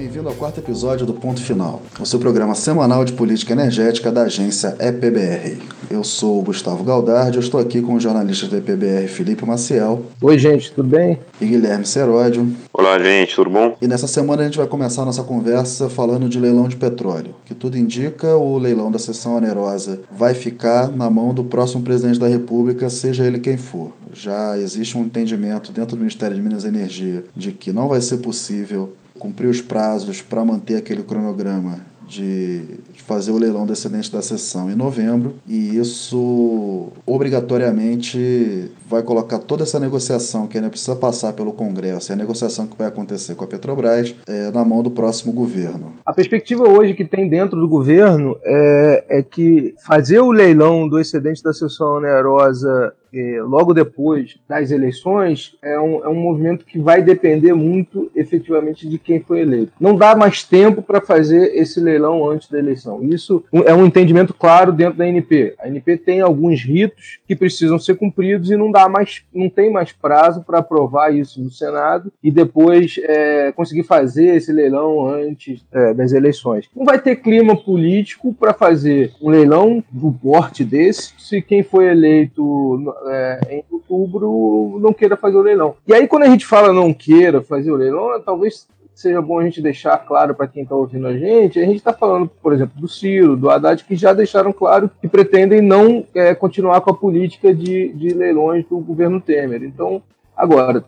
Bem-vindo ao quarto episódio do Ponto Final, o seu programa semanal de política energética da agência EPBR. Eu sou o Gustavo Galdardi, eu estou aqui com os jornalistas da EPBR Felipe Maciel. Oi, gente, tudo bem? E Guilherme Seródio. Olá, gente, tudo bom? E nessa semana a gente vai começar a nossa conversa falando de leilão de petróleo. Que tudo indica, o leilão da sessão onerosa vai ficar na mão do próximo presidente da República, seja ele quem for. Já existe um entendimento dentro do Ministério de Minas e Energia de que não vai ser possível cumprir os prazos para manter aquele cronograma de fazer o leilão do excedente da sessão em novembro e isso obrigatoriamente vai colocar toda essa negociação que ainda precisa passar pelo Congresso e a negociação que vai acontecer com a Petrobras é, na mão do próximo governo. A perspectiva hoje que tem dentro do governo é, é que fazer o leilão do excedente da sessão onerosa é, logo depois das eleições é um, é um movimento que vai depender muito efetivamente de quem foi eleito. Não dá mais tempo para fazer esse leilão antes da eleição. Isso é um entendimento claro dentro da NP. A NP tem alguns ritos que precisam ser cumpridos e não dá mais, não tem mais prazo para aprovar isso no Senado e depois é, conseguir fazer esse leilão antes é, das eleições. Não vai ter clima político para fazer um leilão do porte desse se quem foi eleito é, em outubro não queira fazer o leilão. E aí, quando a gente fala não queira fazer o leilão, talvez seja bom a gente deixar claro para quem está ouvindo a gente, a gente está falando, por exemplo, do Ciro, do Haddad, que já deixaram claro que pretendem não é, continuar com a política de, de leilões do governo Temer. Então, agora,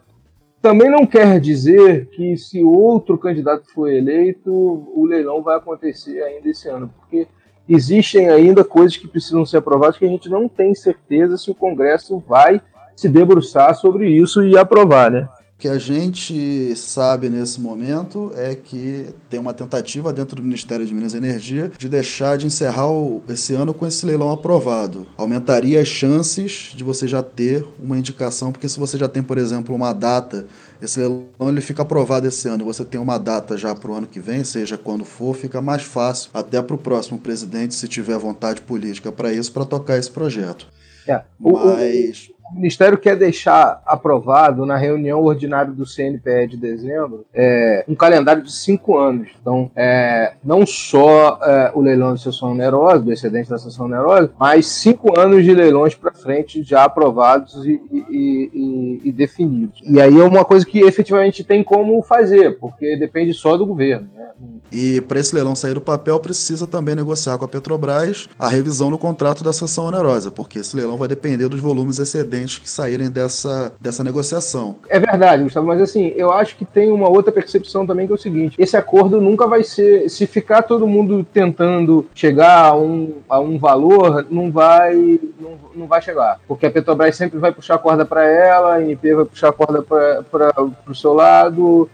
também não quer dizer que se outro candidato for eleito, o leilão vai acontecer ainda esse ano, porque existem ainda coisas que precisam ser aprovadas que a gente não tem certeza se o Congresso vai se debruçar sobre isso e aprovar, né? O que a gente sabe nesse momento é que tem uma tentativa dentro do Ministério de Minas e Energia de deixar de encerrar o, esse ano com esse leilão aprovado. Aumentaria as chances de você já ter uma indicação, porque se você já tem, por exemplo, uma data esse leilão ele fica aprovado esse ano. Você tem uma data já para o ano que vem, seja quando for, fica mais fácil até para o próximo presidente, se tiver vontade política para isso, para tocar esse projeto. É. Mas o Ministério quer deixar aprovado na reunião ordinária do CNPE de dezembro é, um calendário de cinco anos. Então, é, não só é, o leilão de sessão onerosa, do excedente da sessão onerosa, mas cinco anos de leilões para frente já aprovados e, e, e, e, definidos. E aí é uma coisa que efetivamente tem como fazer, porque depende só do governo. Né? E para esse leilão sair do papel, precisa também negociar com a Petrobras a revisão no contrato da sessão onerosa, porque esse leilão vai depender dos volumes excedentes que saírem dessa, dessa negociação. É verdade, Gustavo, mas assim, eu acho que tem uma outra percepção também que é o seguinte: esse acordo nunca vai ser. Se ficar todo mundo tentando chegar a um, a um valor, não vai, não, não vai chegar. Porque a Petrobras sempre vai puxar a corda para ela, a INP vai puxar a corda para o seu lado,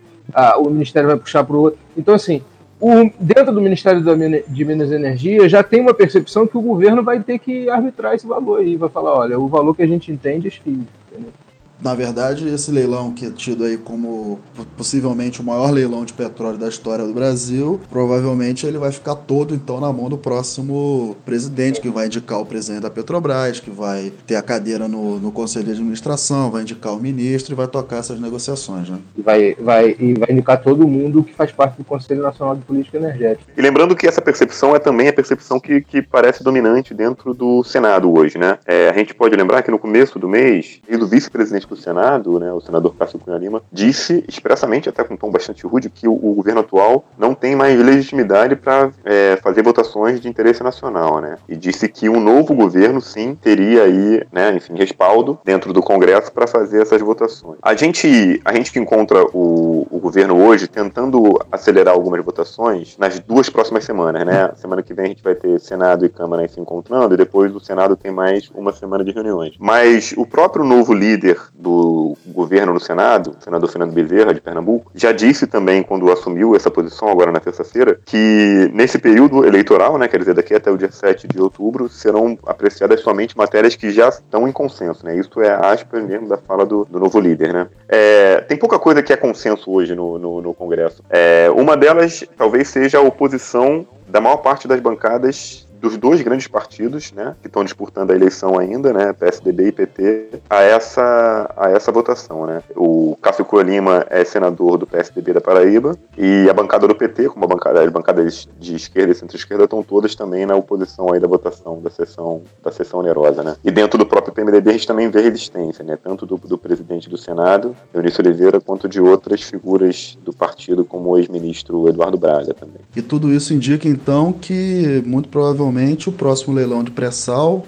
o Ministério vai puxar para o outro. Então, assim, o, dentro do Ministério de Minas e Energia já tem uma percepção que o governo vai ter que arbitrar esse valor aí, vai falar, olha, o valor que a gente entende é X. Entendeu? Na verdade, esse leilão que é tido aí como possivelmente o maior leilão de petróleo da história do Brasil, provavelmente ele vai ficar todo então na mão do próximo presidente, que vai indicar o presidente da Petrobras, que vai ter a cadeira no, no conselho de administração, vai indicar o ministro e vai tocar essas negociações, né? E vai, vai, e vai indicar todo mundo que faz parte do Conselho Nacional de Política Energética. E lembrando que essa percepção é também a percepção que, que parece dominante dentro do Senado hoje, né? É, a gente pode lembrar que no começo do mês, o vice-presidente do Senado, né, o senador Cássio Cunha Lima, disse expressamente, até com um tom bastante rude, que o, o governo atual não tem mais legitimidade para é, fazer votações de interesse nacional, né? E disse que um novo governo, sim, teria aí, né, enfim, respaldo dentro do Congresso para fazer essas votações. A gente, a gente que encontra o, o governo hoje tentando acelerar algumas votações nas duas próximas semanas, né? Semana que vem a gente vai ter Senado e Câmara se encontrando e depois o Senado tem mais uma semana de reuniões. Mas o próprio novo líder do governo no Senado, o senador Fernando Bezerra, de Pernambuco, já disse também, quando assumiu essa posição, agora na terça-feira, que nesse período eleitoral, né, quer dizer, daqui até o dia 7 de outubro, serão apreciadas somente matérias que já estão em consenso, né? Isso é aspas mesmo da fala do, do novo líder, né? É, tem pouca coisa que é consenso hoje no, no, no Congresso. É, uma delas talvez seja a oposição da maior parte das bancadas dos dois grandes partidos, né, que estão disputando a eleição ainda, né, PSDB e PT, a essa, a essa votação, né. O Cássio Cunha Lima é senador do PSDB da Paraíba e a bancada do PT, como a bancada, as bancadas de esquerda e centro-esquerda, estão todas também na oposição aí da votação da sessão, da sessão onerosa, né. E dentro do próprio PMDB a gente também vê resistência, né, tanto do, do presidente do Senado, Eunício Oliveira, quanto de outras figuras do partido, como o ex-ministro Eduardo Braga também. E tudo isso indica então que muito provavelmente o próximo leilão de pré-sal,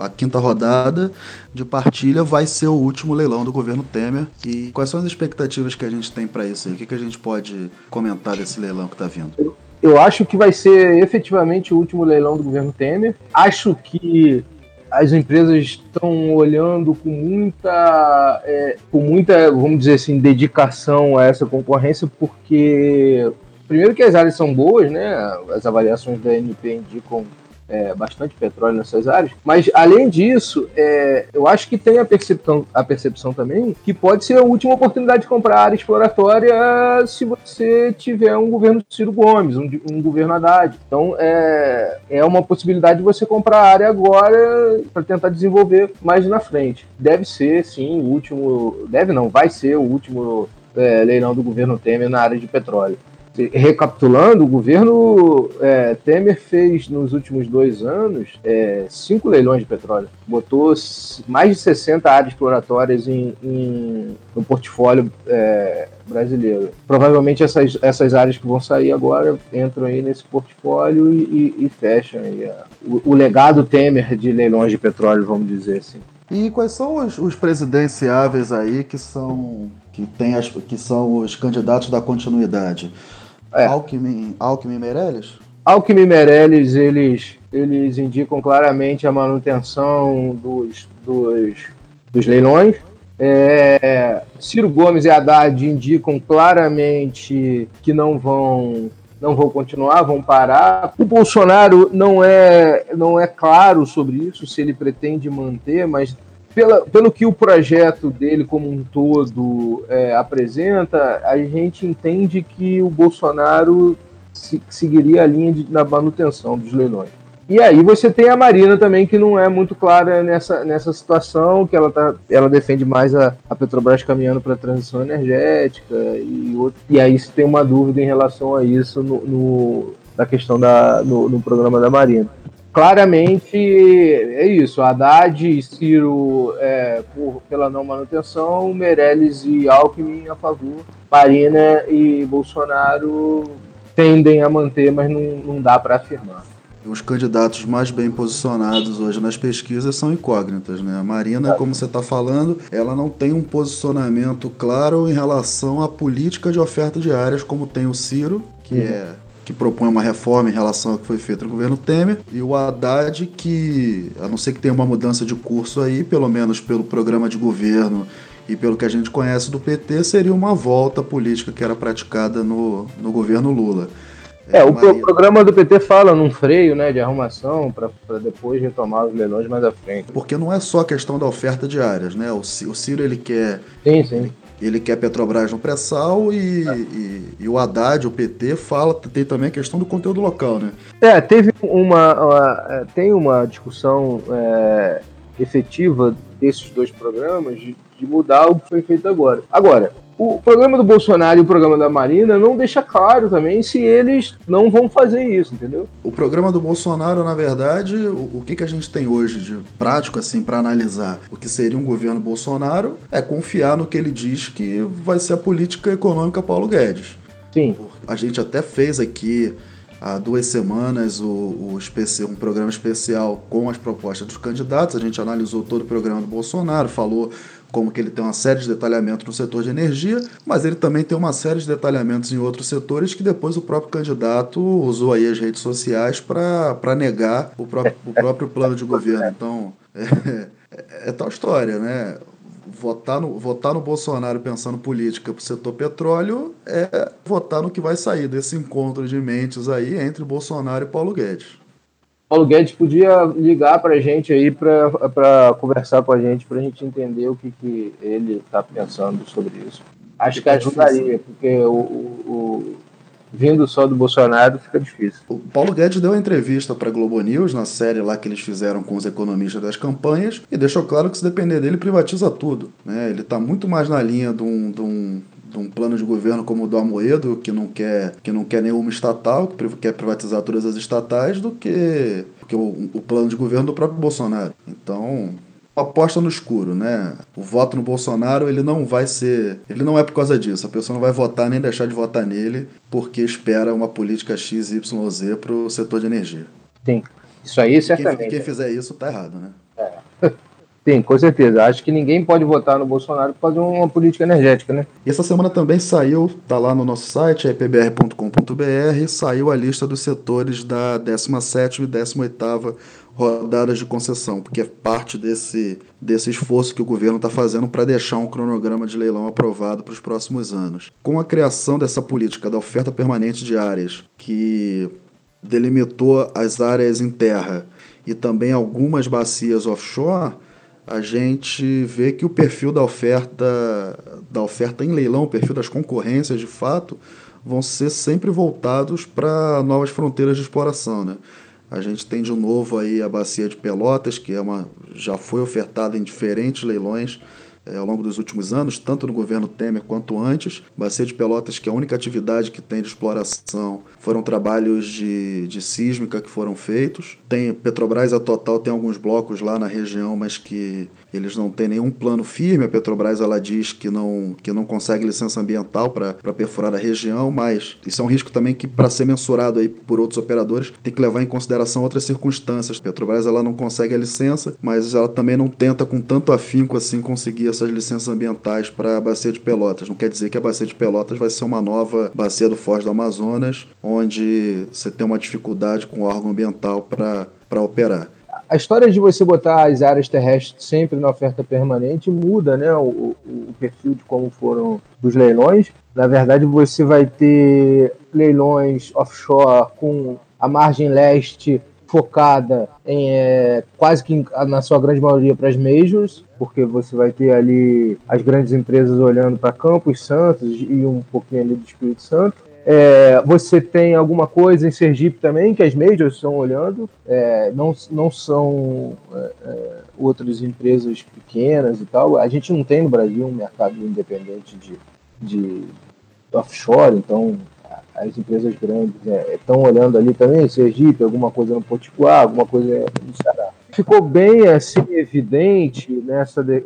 a quinta rodada de partilha, vai ser o último leilão do governo Temer. E quais são as expectativas que a gente tem para isso aí? O que, que a gente pode comentar desse leilão que está vindo? Eu acho que vai ser efetivamente o último leilão do governo Temer. Acho que as empresas estão olhando com muita, é, com muita, vamos dizer assim, dedicação a essa concorrência, porque primeiro que as áreas são boas, né? As avaliações da NP indicam é, bastante petróleo nessas áreas. Mas, além disso, é, eu acho que tem a percepção, a percepção também que pode ser a última oportunidade de comprar área exploratória se você tiver um governo Ciro Gomes, um, um governo Haddad. Então, é, é uma possibilidade de você comprar área agora para tentar desenvolver mais na frente. Deve ser, sim, o último. Deve não, vai ser o último é, leilão do governo Temer na área de petróleo recapitulando, o governo é, Temer fez nos últimos dois anos é, cinco leilões de petróleo. Botou mais de 60 áreas exploratórias em, em no portfólio é, brasileiro. Provavelmente essas, essas áreas que vão sair agora entram aí nesse portfólio e, e, e fecham aí o, o legado Temer de leilões de petróleo, vamos dizer assim. E quais são os, os presidenciáveis aí que são que tem as, que são os candidatos da continuidade? É. Alckmin, Alckmin e Meirelles? Alckmin e Meirelles, eles, eles indicam claramente a manutenção dos, dos, dos leilões. É, Ciro Gomes e Haddad indicam claramente que não vão não vão continuar, vão parar. O Bolsonaro não é não é claro sobre isso, se ele pretende manter, mas pela, pelo que o projeto dele como um todo é, apresenta, a gente entende que o Bolsonaro se, seguiria a linha de, na manutenção dos leilões. E aí você tem a Marina também, que não é muito clara nessa, nessa situação, que ela, tá, ela defende mais a, a Petrobras caminhando para a transição energética, e, outro, e aí você tem uma dúvida em relação a isso no, no na questão da, no, no programa da Marina claramente é isso. Haddad e Ciro é, por, pela não manutenção, Meirelles e Alckmin a favor, Marina e Bolsonaro tendem a manter, mas não, não dá para afirmar. Os candidatos mais bem posicionados hoje nas pesquisas são incógnitas, né? A Marina, como você está falando, ela não tem um posicionamento claro em relação à política de oferta de áreas, como tem o Ciro, que uhum. é que propõe uma reforma em relação ao que foi feito no governo Temer, e o Haddad, que, a não ser que tenha uma mudança de curso aí, pelo menos pelo programa de governo e pelo que a gente conhece do PT, seria uma volta política que era praticada no, no governo Lula. É, é o Maria... programa do PT fala num freio né, de arrumação para depois retomar os leilões mais à frente. Porque não é só a questão da oferta de áreas, né? O, o Ciro ele quer. Sim, sim ele quer Petrobras no pré-sal e, é. e, e, o Haddad, o PT, fala, tem também a questão do conteúdo local, né? É, teve uma, uma é, tem uma discussão é, efetiva desses dois programas de, de mudar o que foi feito agora. Agora, o programa do Bolsonaro e o programa da Marina não deixa claro também se eles não vão fazer isso, entendeu? O programa do Bolsonaro, na verdade, o, o que, que a gente tem hoje de prático assim para analisar o que seria um governo Bolsonaro é confiar no que ele diz que vai ser a política econômica Paulo Guedes. Sim. A gente até fez aqui há duas semanas o, o um programa especial com as propostas dos candidatos. A gente analisou todo o programa do Bolsonaro, falou como que ele tem uma série de detalhamentos no setor de energia, mas ele também tem uma série de detalhamentos em outros setores que depois o próprio candidato usou aí as redes sociais para negar o próprio, o próprio plano de governo. Então, é, é, é tal história, né? Votar no, votar no Bolsonaro pensando política para o setor petróleo é votar no que vai sair desse encontro de mentes aí entre Bolsonaro e Paulo Guedes. Paulo Guedes podia ligar para a gente aí para conversar com a gente, para a gente entender o que, que ele está pensando sobre isso. Acho que ajudaria, porque o, o, vindo só do Bolsonaro fica difícil. O Paulo Guedes deu uma entrevista para Globo News na série lá que eles fizeram com os economistas das campanhas e deixou claro que se depender dele privatiza tudo. Né? Ele está muito mais na linha de um, de um um plano de governo como o do Amoedo, que não quer, que não quer nenhuma estatal, que quer privatizar todas as estatais, do que, que o, o plano de governo do próprio Bolsonaro. Então, aposta no escuro, né? O voto no Bolsonaro, ele não vai ser. Ele não é por causa disso. A pessoa não vai votar nem deixar de votar nele porque espera uma política XYZ para o setor de energia. Sim. Isso aí, certamente. Quem, quem fizer isso tá errado, né? É. Sim, com certeza. Acho que ninguém pode votar no Bolsonaro por fazer uma política energética, né? E essa semana também saiu, tá lá no nosso site, ipbr.com.br, saiu a lista dos setores da 17 e 18 rodadas de concessão, porque é parte desse, desse esforço que o governo está fazendo para deixar um cronograma de leilão aprovado para os próximos anos. Com a criação dessa política da oferta permanente de áreas, que delimitou as áreas em terra e também algumas bacias offshore, a gente vê que o perfil da oferta da oferta em leilão, o perfil das concorrências de fato, vão ser sempre voltados para novas fronteiras de exploração, né? A gente tem de novo aí a bacia de Pelotas, que é uma, já foi ofertada em diferentes leilões é, ao longo dos últimos anos, tanto no governo Temer quanto antes. Bacia de Pelotas, que é a única atividade que tem de exploração, foram trabalhos de, de sísmica que foram feitos. Tem Petrobras, a Total tem alguns blocos lá na região, mas que eles não têm nenhum plano firme. A Petrobras ela diz que não, que não consegue licença ambiental para perfurar a região, mas isso é um risco também que, para ser mensurado aí por outros operadores, tem que levar em consideração outras circunstâncias. A Petrobras ela não consegue a licença, mas ela também não tenta com tanto afinco assim conseguir essas licenças ambientais para a Bacia de Pelotas. Não quer dizer que a Bacia de Pelotas vai ser uma nova bacia do Foz do Amazonas, onde você tem uma dificuldade com o órgão ambiental para operar a história de você botar as áreas terrestres sempre na oferta permanente muda né, o, o, perfil de como foram os leilões. Na verdade, você vai ter leilões offshore com a margem leste focada em é, quase que na sua grande maioria para as majors, porque você vai ter ali as grandes empresas olhando para Campos Santos e um pouquinho ali do Espírito Santo. É, você tem alguma coisa em Sergipe também, que as majors estão olhando, é, não, não são é, é, outras empresas pequenas e tal. A gente não tem no Brasil um mercado independente de, de offshore, então as empresas grandes é, estão olhando ali também, Sergipe, alguma coisa no Potiguar, alguma coisa no Ceará. Ficou bem assim evidente nessa, de,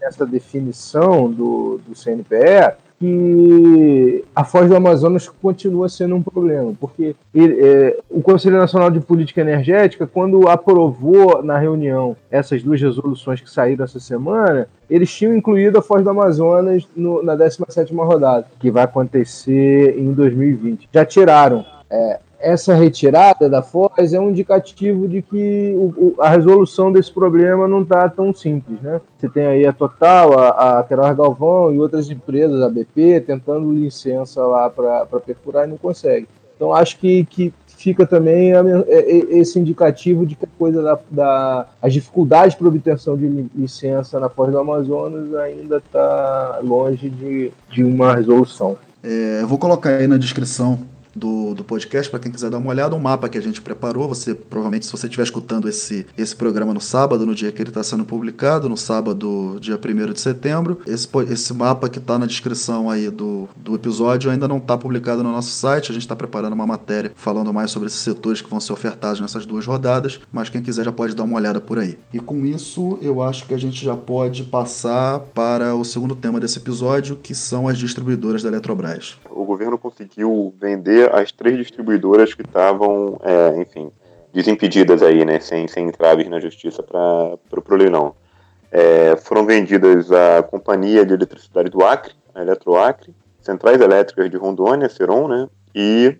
nessa definição do, do CNPE que a Foz do Amazonas continua sendo um problema, porque ele, é, o Conselho Nacional de Política Energética, quando aprovou na reunião essas duas resoluções que saíram essa semana, eles tinham incluído a Foz do Amazonas no, na 17ª rodada, que vai acontecer em 2020. Já tiraram. É, essa retirada da Foz é um indicativo de que o, o, a resolução desse problema não está tão simples. Né? Você tem aí a Total, a, a Galvão e outras empresas, a BP, tentando licença lá para perfurar e não consegue. Então acho que, que fica também a, é, é, esse indicativo de que a coisa da, da as dificuldades para obtenção de licença na Foz do Amazonas ainda está longe de, de uma resolução. É, vou colocar aí na descrição do, do podcast, para quem quiser dar uma olhada, um mapa que a gente preparou. Você provavelmente, se você estiver escutando esse, esse programa no sábado, no dia que ele está sendo publicado, no sábado, dia 1 de setembro, esse, esse mapa que está na descrição aí do, do episódio ainda não está publicado no nosso site. A gente está preparando uma matéria falando mais sobre esses setores que vão ser ofertados nessas duas rodadas, mas quem quiser já pode dar uma olhada por aí. E com isso, eu acho que a gente já pode passar para o segundo tema desse episódio, que são as distribuidoras da Eletrobras. O governo conseguiu vender as três distribuidoras que estavam, é, enfim, desimpedidas aí, né, sem, sem entraves na justiça para o leilão. É, foram vendidas a Companhia de Eletricidade do Acre, a Eletroacre, Centrais Elétricas de Rondônia, Ceron, né, e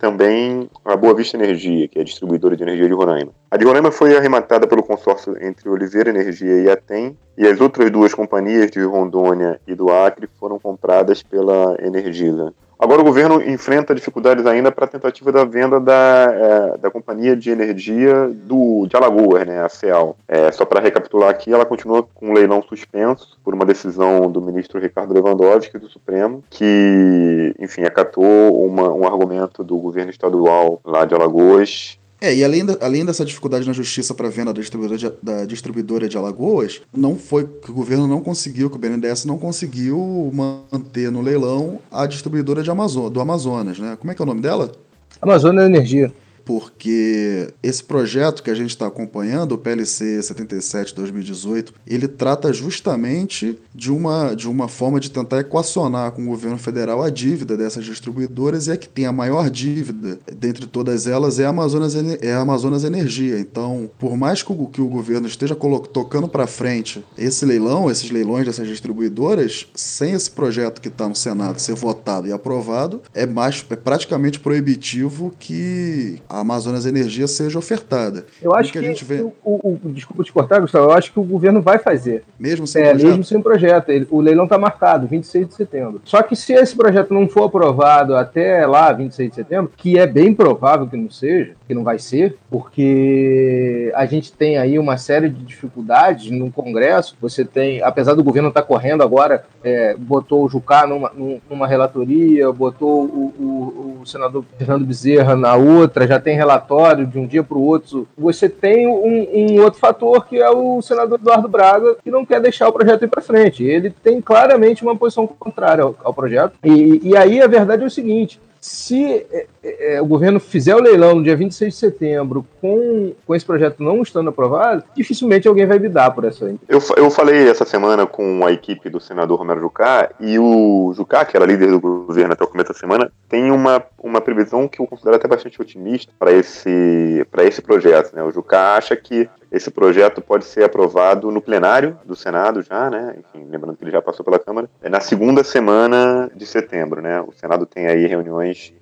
também a Boa Vista Energia, que é a distribuidora de energia de Roraima. A de Roraima foi arrematada pelo consórcio entre Oliveira Energia e a TEM, e as outras duas companhias de Rondônia e do Acre foram compradas pela Energisa. Agora o governo enfrenta dificuldades ainda para a tentativa da venda da, é, da companhia de energia do, de Alagoas, né, a CEAL. É, só para recapitular aqui, ela continua com um leilão suspenso por uma decisão do ministro Ricardo Lewandowski do Supremo, que, enfim, acatou uma, um argumento do governo estadual lá de Alagoas é, e além, da, além dessa dificuldade na justiça para venda da distribuidora, de, da distribuidora de Alagoas, não foi que o governo não conseguiu, que o BNDES não conseguiu manter no leilão a distribuidora de Amazon, do Amazonas, né? Como é que é o nome dela? Amazonas Energia porque esse projeto que a gente está acompanhando, o PLC 77-2018, ele trata justamente de uma, de uma forma de tentar equacionar com o governo federal a dívida dessas distribuidoras e a que tem a maior dívida dentre todas elas é a Amazonas, é a Amazonas Energia. Então, por mais que o, que o governo esteja tocando para frente esse leilão, esses leilões dessas distribuidoras, sem esse projeto que está no Senado ser votado e aprovado, é, mais, é praticamente proibitivo que a Amazonas Energia seja ofertada. Eu acho que, que, a gente vê... o, o, desculpa te cortar, Gustavo, eu acho que o governo vai fazer. Mesmo sem é, projeto? Mesmo sem projeto. Ele, o leilão está marcado, 26 de setembro. Só que se esse projeto não for aprovado até lá, 26 de setembro, que é bem provável que não seja, que não vai ser, porque a gente tem aí uma série de dificuldades no Congresso. Você tem, apesar do governo estar tá correndo agora, é, botou o Jucá numa, numa relatoria, botou o, o, o senador Fernando Bezerra na outra, já tem relatório de um dia para o outro. Você tem um, um, outro fator que é o senador Eduardo Braga, que não quer deixar o projeto ir para frente. Ele tem claramente uma posição contrária ao, ao projeto. E, e aí a verdade é o seguinte: se é, é, é, o governo fizer o leilão no dia 26 de setembro com, com esse projeto não estando aprovado, dificilmente alguém vai bidar por essa. Eu, eu falei essa semana com a equipe do senador Romero Jucá e o Jucá, que era líder do governo até o começo da semana, tem uma, uma previsão que eu considero até bastante otimista para esse, esse projeto. Né? O Jucá acha que esse projeto pode ser aprovado no plenário do Senado já, né? Enfim, lembrando que ele já passou pela Câmara, é na segunda semana de setembro, né? O Senado tem aí reuniões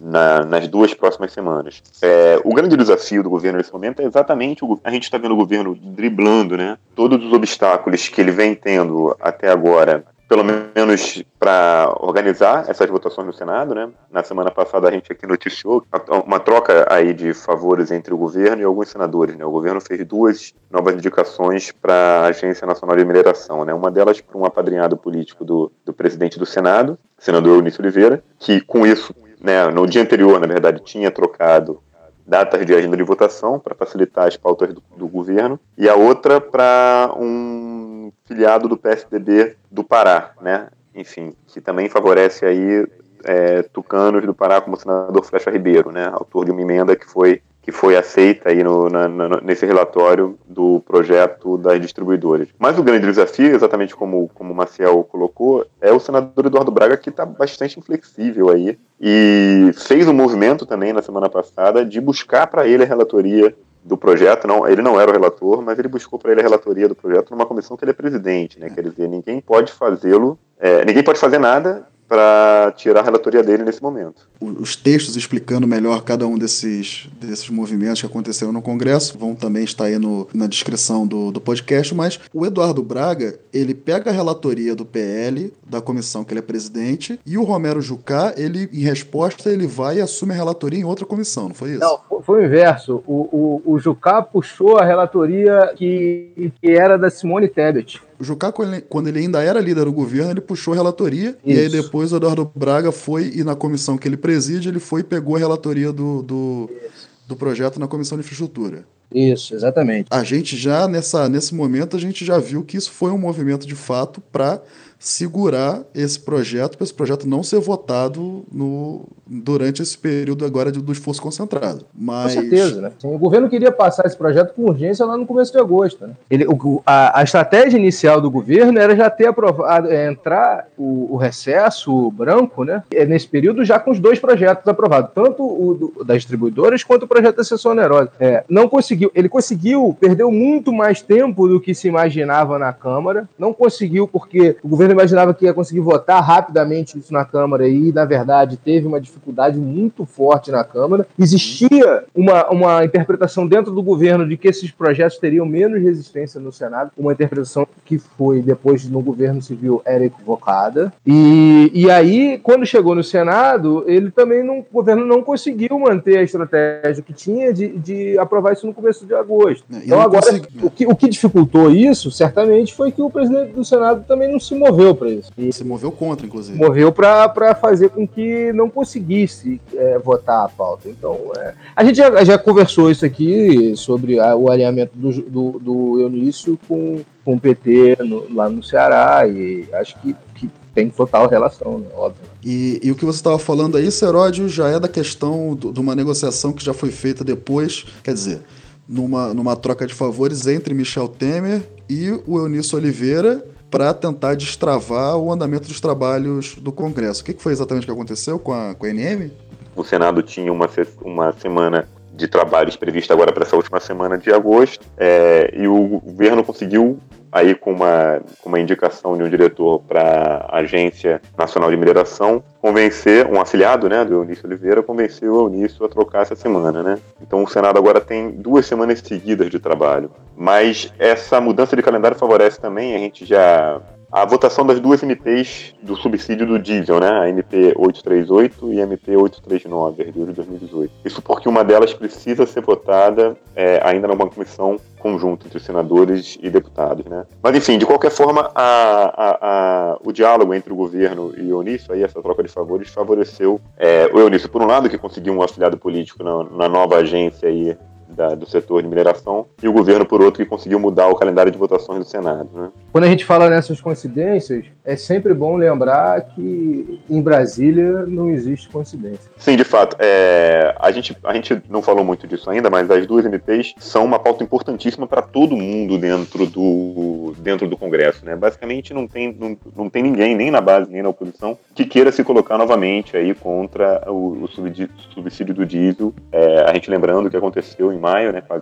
na, nas duas próximas semanas. É, o grande desafio do governo nesse momento é exatamente o, a gente está vendo o governo driblando, né? Todos os obstáculos que ele vem tendo até agora pelo menos para organizar essas votações no Senado, né? Na semana passada a gente aqui noticiou uma troca aí de favores entre o governo e alguns senadores, né? O governo fez duas novas indicações para a Agência Nacional de Mineração, né? Uma delas para um apadrinhado político do, do presidente do Senado, senador Eunício Oliveira, que com isso, né, no dia anterior, na verdade, tinha trocado datas de agenda de votação para facilitar as pautas do, do governo, e a outra para um filiado do PSDB do Pará, né? Enfim, que também favorece aí é, tucanos do Pará como o senador Flecha Ribeiro, né? Autor de uma emenda que foi que foi aceita aí no, na, na, nesse relatório do projeto das distribuidoras. Mas o grande desafio, exatamente como, como o Maciel colocou, é o senador Eduardo Braga, que está bastante inflexível aí, e fez um movimento também na semana passada de buscar para ele a relatoria do projeto, não, ele não era o relator, mas ele buscou para ele a relatoria do projeto numa comissão que ele é presidente, né? Quer dizer, ninguém pode fazê-lo, é, ninguém pode fazer nada para tirar a relatoria dele nesse momento. Os textos explicando melhor cada um desses, desses movimentos que aconteceram no Congresso vão também estar aí no, na descrição do, do podcast, mas o Eduardo Braga, ele pega a relatoria do PL, da comissão que ele é presidente, e o Romero Jucá, ele, em resposta, ele vai e assume a relatoria em outra comissão, não foi isso? Não, foi o inverso. O, o, o Jucá puxou a relatoria que, que era da Simone Tebet. O Jucá, quando ele ainda era líder do governo, ele puxou a relatoria, Isso. e aí depois o Eduardo Braga foi, e na comissão que ele preside, ele foi e pegou a relatoria do, do, do projeto na comissão de infraestrutura. Isso, exatamente. A gente já, nessa, nesse momento, a gente já viu que isso foi um movimento de fato para segurar esse projeto, para esse projeto não ser votado no, durante esse período agora de, do esforço concentrado. Mas... Com certeza, né? o governo queria passar esse projeto com urgência lá no começo de agosto. Né? Ele, o, a, a, estratégia inicial do governo era já ter aprovado, é, entrar o, o, recesso branco, né? É, nesse período já com os dois projetos aprovados, tanto o do, das distribuidoras quanto o projeto da sessão onerosa. É, não conseguiu, ele conseguiu, perdeu muito mais tempo do que se imaginava na Câmara, não conseguiu porque o governo governo imaginava que ia conseguir votar rapidamente isso na Câmara e, na verdade, teve uma dificuldade muito forte na Câmara. Existia uma, uma interpretação dentro do governo de que esses projetos teriam menos resistência no Senado, uma interpretação que foi, depois no governo civil, era equivocada. E, e aí, quando chegou no Senado, ele também não, o governo não conseguiu manter a estratégia que tinha de, de aprovar isso no começo de agosto. É, então, agora, o que, o que dificultou isso, certamente, foi que o presidente do Senado também não se moveu para isso. E se moveu contra, inclusive. Moveu para fazer com que não conseguisse é, votar a pauta. Então, é, a gente já, já, conversou isso aqui sobre a, o alinhamento do, do, do Eunício com, com o PT no, lá no Ceará, e acho que, que tem total relação, né? óbvio. E, e, o que você estava falando aí, Seródio, já é da questão de uma negociação que já foi feita depois, quer dizer, numa, numa troca de favores entre Michel Temer e o Eunício Oliveira para tentar destravar o andamento dos trabalhos do Congresso. O que, foi exatamente que aconteceu com a, com a NM? O Senado tinha uma, uma semana de trabalhos prevista agora para essa última semana de agosto, é, e o governo conseguiu aí com uma, com uma indicação de um diretor para a Agência Nacional de Mineração, convencer, um afiliado né, do Eunício Oliveira, convenceu o Eunício a trocar essa semana. Né? Então o Senado agora tem duas semanas seguidas de trabalho. Mas essa mudança de calendário favorece também, a gente já a votação das duas MPs do subsídio do diesel, né? A MP 838 e a MP 839, de 2018. Isso porque uma delas precisa ser votada é, ainda numa comissão conjunta entre senadores e deputados, né? Mas enfim, de qualquer forma, a, a, a, o diálogo entre o governo e o Eunício, aí essa troca de favores, favoreceu é, o Eunício, por um lado, que conseguiu um afiliado político na, na nova agência aí da, do setor de mineração, e o governo, por outro, que conseguiu mudar o calendário de votações do Senado. Né? Quando a gente fala nessas coincidências, é sempre bom lembrar que em Brasília não existe coincidência. Sim, de fato. É, a, gente, a gente não falou muito disso ainda, mas as duas MPs são uma pauta importantíssima para todo mundo dentro do, dentro do Congresso. Né? Basicamente, não tem, não, não tem ninguém, nem na base, nem na oposição, que queira se colocar novamente aí contra o, o subsídio do diesel. É, a gente lembrando o que aconteceu em maio, né, com a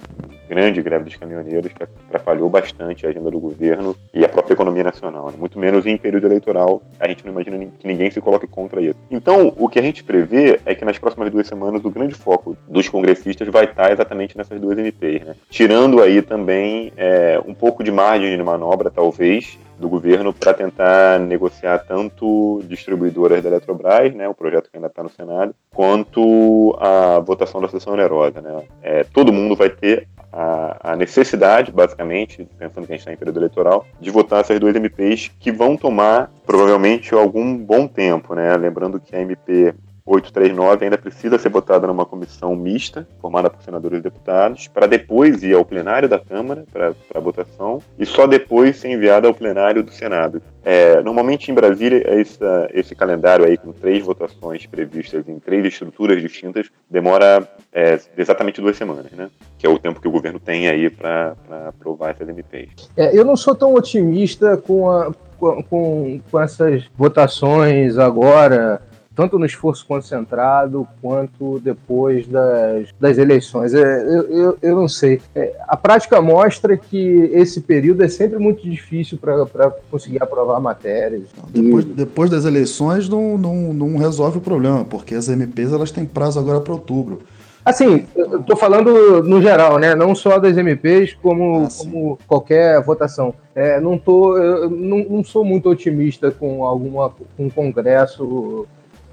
grande greve dos caminhoneiros, que atrapalhou bastante a agenda do governo e a própria economia nacional. Né? Muito menos em período eleitoral, a gente não imagina que ninguém se coloque contra isso. Então, o que a gente prevê é que nas próximas duas semanas o grande foco dos congressistas vai estar exatamente nessas duas NPs, né? tirando aí também é, um pouco de margem de manobra, talvez, do governo para tentar negociar tanto distribuidoras da Eletrobras, né, o projeto que ainda está no Senado, quanto a votação da sessão onerosa. Né. É, todo mundo vai ter a, a, necessidade, basicamente, pensando que a gente está em período eleitoral, de votar essas duas MPs que vão tomar provavelmente algum bom tempo. Né. Lembrando que a MP 839 ainda precisa ser votada numa comissão mista, formada por senadores e deputados, para depois ir ao plenário da Câmara para votação e só depois ser enviada ao plenário do Senado. É, normalmente em Brasília, esse, esse calendário aí com três votações previstas em três estruturas distintas demora é, exatamente duas semanas, né? Que é o tempo que o governo tem aí para aprovar essas MPs. É, eu não sou tão otimista com, a, com, com essas votações agora tanto no esforço concentrado quanto depois das, das eleições. É, eu, eu, eu não sei. É, a prática mostra que esse período é sempre muito difícil para conseguir aprovar matérias. Depois, depois das eleições não, não, não resolve o problema, porque as MPs elas têm prazo agora para outubro. Assim, eu tô falando no geral, né? Não só das MPs, como, ah, como qualquer votação. É, não, tô, não, não sou muito otimista com alguma com o Congresso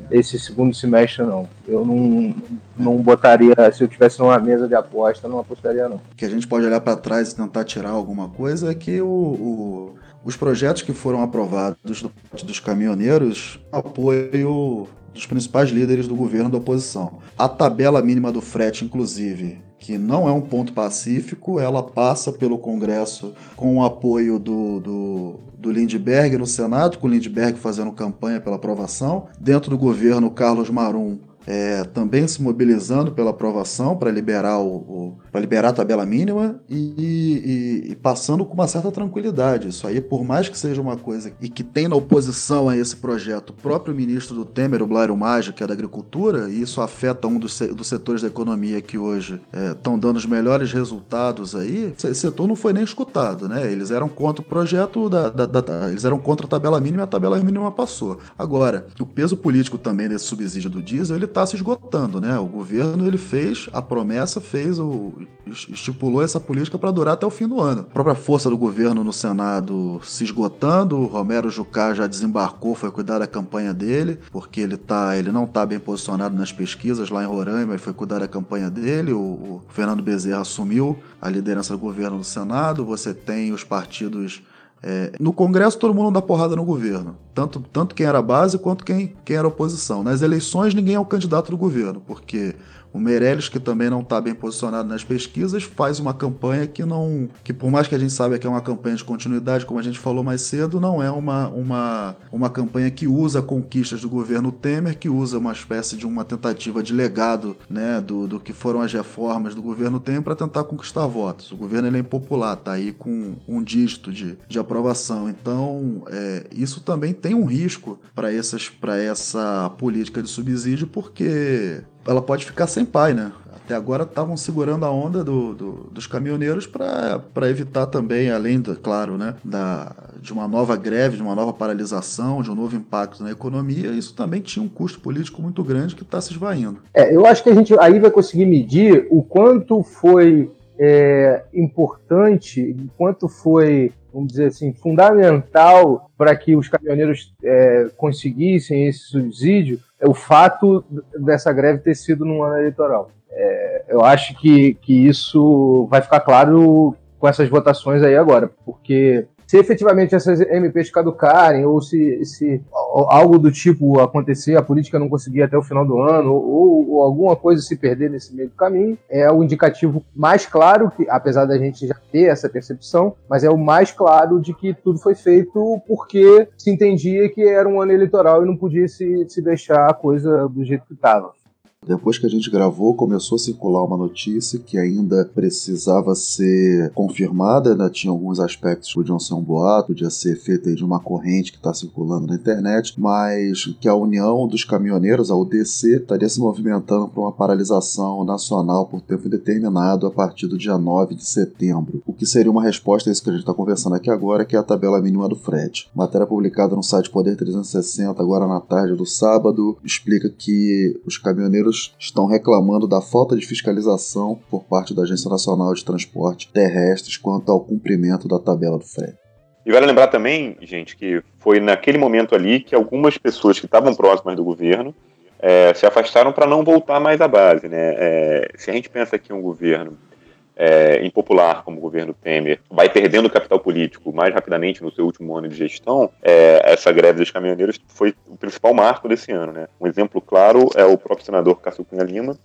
esse segundo semestre, não. Eu não, não botaria, se eu tivesse numa mesa de aposta, não apostaria, não. Que a gente pode olhar para trás e tentar tirar alguma coisa é que o, o, os projetos que foram aprovados do, dos caminhoneiros apoio dos principais líderes do governo da oposição. A tabela mínima do frete, inclusive, que não é um ponto pacífico, ela passa pelo Congresso com o apoio do, do, do Lindbergh no Senado, com o Lindbergh fazendo campanha pela aprovação. Dentro do governo, Carlos Marum é, também se mobilizando pela aprovação para liberar o, o liberar a tabela mínima e, e, e, passando com uma certa tranquilidade. Isso aí, por mais que seja uma coisa e que tem na oposição a esse projeto o próprio ministro do Temer, o Blairo Maggi, que é da Agricultura, e isso afeta um dos, dos setores da economia que hoje estão é, dando os melhores resultados aí, esse setor não foi nem escutado, né? Eles eram contra o projeto, da, da, da, eles eram contra a tabela mínima e a tabela mínima passou. Agora, o peso político também desse subsídio do diesel, ele está se esgotando, né? O governo, ele fez, a promessa fez o estipulou essa política para durar até o fim do ano. A própria força do governo no Senado se esgotando, o Romero Jucá já desembarcou, foi cuidar da campanha dele, porque ele, tá, ele não está bem posicionado nas pesquisas lá em Roraima e foi cuidar da campanha dele. O, o Fernando Bezerra assumiu a liderança do governo no Senado, você tem os partidos é, no Congresso todo mundo dá porrada no governo, tanto, tanto quem era base quanto quem, quem era oposição. Nas eleições ninguém é o candidato do governo, porque o Meirelles, que também não está bem posicionado nas pesquisas, faz uma campanha que não. que por mais que a gente saiba que é uma campanha de continuidade, como a gente falou mais cedo, não é uma, uma, uma campanha que usa conquistas do governo Temer, que usa uma espécie de uma tentativa de legado né, do, do que foram as reformas do governo Temer para tentar conquistar votos. O governo ele é impopular, está aí com um dígito de, de aprovação. Então, é, isso também tem um risco para essa política de subsídio, porque ela pode ficar sem pai, né? Até agora estavam segurando a onda do, do, dos caminhoneiros para evitar também, além, do, claro, né, da, de uma nova greve, de uma nova paralisação, de um novo impacto na economia. Isso também tinha um custo político muito grande que está se esvaindo. É, eu acho que a gente aí vai conseguir medir o quanto foi é, importante, o quanto foi vamos dizer assim, fundamental para que os caminhoneiros é, conseguissem esse subsídio é o fato dessa greve ter sido num ano eleitoral. É, eu acho que, que isso vai ficar claro com essas votações aí agora, porque se efetivamente essas MPs caducarem ou se, se algo do tipo acontecer, a política não conseguir até o final do ano ou, ou, alguma coisa se perder nesse meio do caminho, é o indicativo mais claro, que apesar da gente já ter essa percepção, mas é o mais claro de que tudo foi feito porque se entendia que era um ano eleitoral e não podia se, se deixar a coisa do jeito que estava. Depois que a gente gravou, começou a circular uma notícia que ainda precisava ser confirmada, ainda tinha alguns aspectos que podiam ser um boato, podia ser feita de uma corrente que está circulando na internet, mas que a União dos Caminhoneiros, a UDC, estaria se movimentando para uma paralisação nacional por tempo indeterminado a partir do dia 9 de setembro, o que seria uma resposta a isso que a gente está conversando aqui agora, que é a tabela mínima do frete. Matéria publicada no site Poder 360 agora na tarde do sábado explica que os caminhoneiros estão reclamando da falta de fiscalização por parte da Agência Nacional de Transporte Terrestres quanto ao cumprimento da tabela do frete. E vale lembrar também, gente, que foi naquele momento ali que algumas pessoas que estavam próximas do governo é, se afastaram para não voltar mais à base. Né? É, se a gente pensa que um governo é, impopular como o governo Temer vai perdendo capital político mais rapidamente no seu último ano de gestão, é, essa greve dos caminhoneiros foi o principal marco desse ano. Né? Um exemplo claro é o próprio senador Cássio Cunha Lima,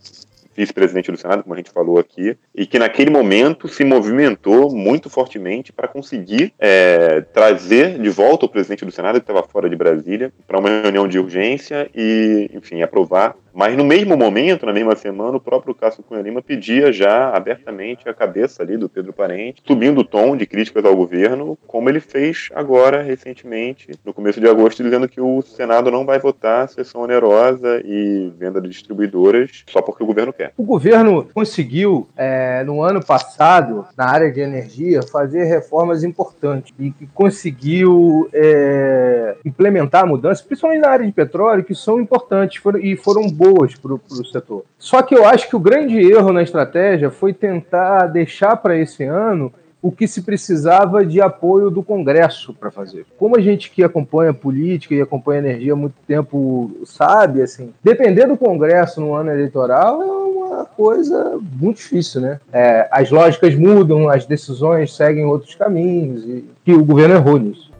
vice-presidente do Senado, como a gente falou aqui, e que naquele momento se movimentou muito fortemente para conseguir é, trazer de volta o presidente do Senado, que estava fora de Brasília, para uma reunião de urgência e, enfim, aprovar mas no mesmo momento, na mesma semana, o próprio Cássio Cunha Lima pedia já abertamente a cabeça ali do Pedro Parente, subindo o tom de críticas ao governo, como ele fez agora, recentemente, no começo de agosto, dizendo que o Senado não vai votar sessão onerosa e venda de distribuidoras só porque o governo quer. O governo conseguiu, é, no ano passado, na área de energia, fazer reformas importantes e que conseguiu é, implementar mudanças, principalmente na área de petróleo, que são importantes foram, e foram boas para o setor. Só que eu acho que o grande erro na estratégia foi tentar deixar para esse ano o que se precisava de apoio do Congresso para fazer. Como a gente que acompanha política e acompanha energia há muito tempo sabe, assim, depender do Congresso no ano eleitoral é uma coisa muito difícil, né? É, as lógicas mudam, as decisões seguem outros caminhos e que o governo errou nisso.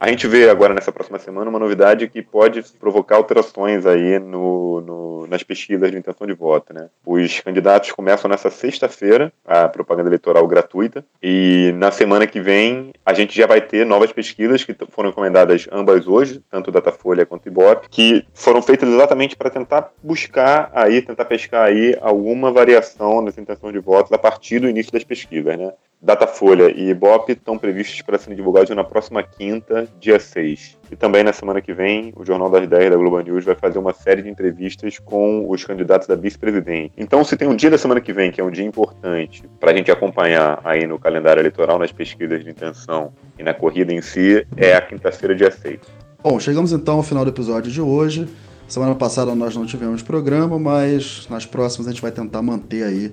A gente vê agora nessa próxima semana uma novidade que pode provocar alterações aí no, no, nas pesquisas de intenção de voto. Né? Os candidatos começam nessa sexta-feira a propaganda eleitoral gratuita e na semana que vem a gente já vai ter novas pesquisas que foram encomendadas ambas hoje, tanto Datafolha quanto Ibope, que foram feitas exatamente para tentar buscar aí, tentar pescar aí alguma variação nas intenções de votos a partir do início das pesquisas. Né? Datafolha e Ibope estão previstos para serem divulgados na próxima quinta, dia 6. E também na semana que vem, o Jornal das 10 da Globo News vai fazer uma série de entrevistas com os candidatos da vice-presidente. Então, se tem um dia da semana que vem, que é um dia importante para a gente acompanhar aí no calendário eleitoral, nas pesquisas de intenção e na corrida em si, é a quinta-feira, dia 6. Bom, chegamos então ao final do episódio de hoje. Semana passada nós não tivemos programa, mas nas próximas a gente vai tentar manter aí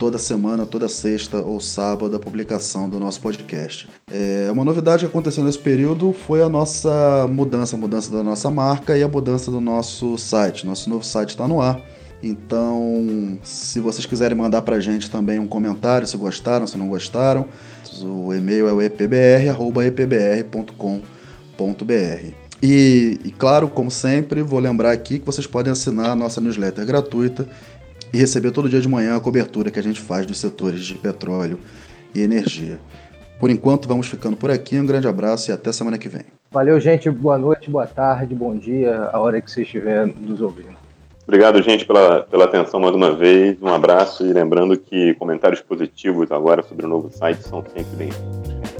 toda semana, toda sexta ou sábado a publicação do nosso podcast. É, uma novidade que aconteceu nesse período foi a nossa mudança, a mudança da nossa marca e a mudança do nosso site. Nosso novo site está no ar. Então, se vocês quiserem mandar para a gente também um comentário, se gostaram, se não gostaram, o e-mail é o epbr.epbr.com.br. E, e, claro, como sempre, vou lembrar aqui que vocês podem assinar a nossa newsletter gratuita e receber todo dia de manhã a cobertura que a gente faz dos setores de petróleo e energia. Por enquanto, vamos ficando por aqui. Um grande abraço e até semana que vem. Valeu, gente. Boa noite, boa tarde, bom dia, a hora que você estiver nos ouvindo. Obrigado, gente, pela, pela atenção mais uma vez. Um abraço e lembrando que comentários positivos agora sobre o novo site são sempre bem-vindos.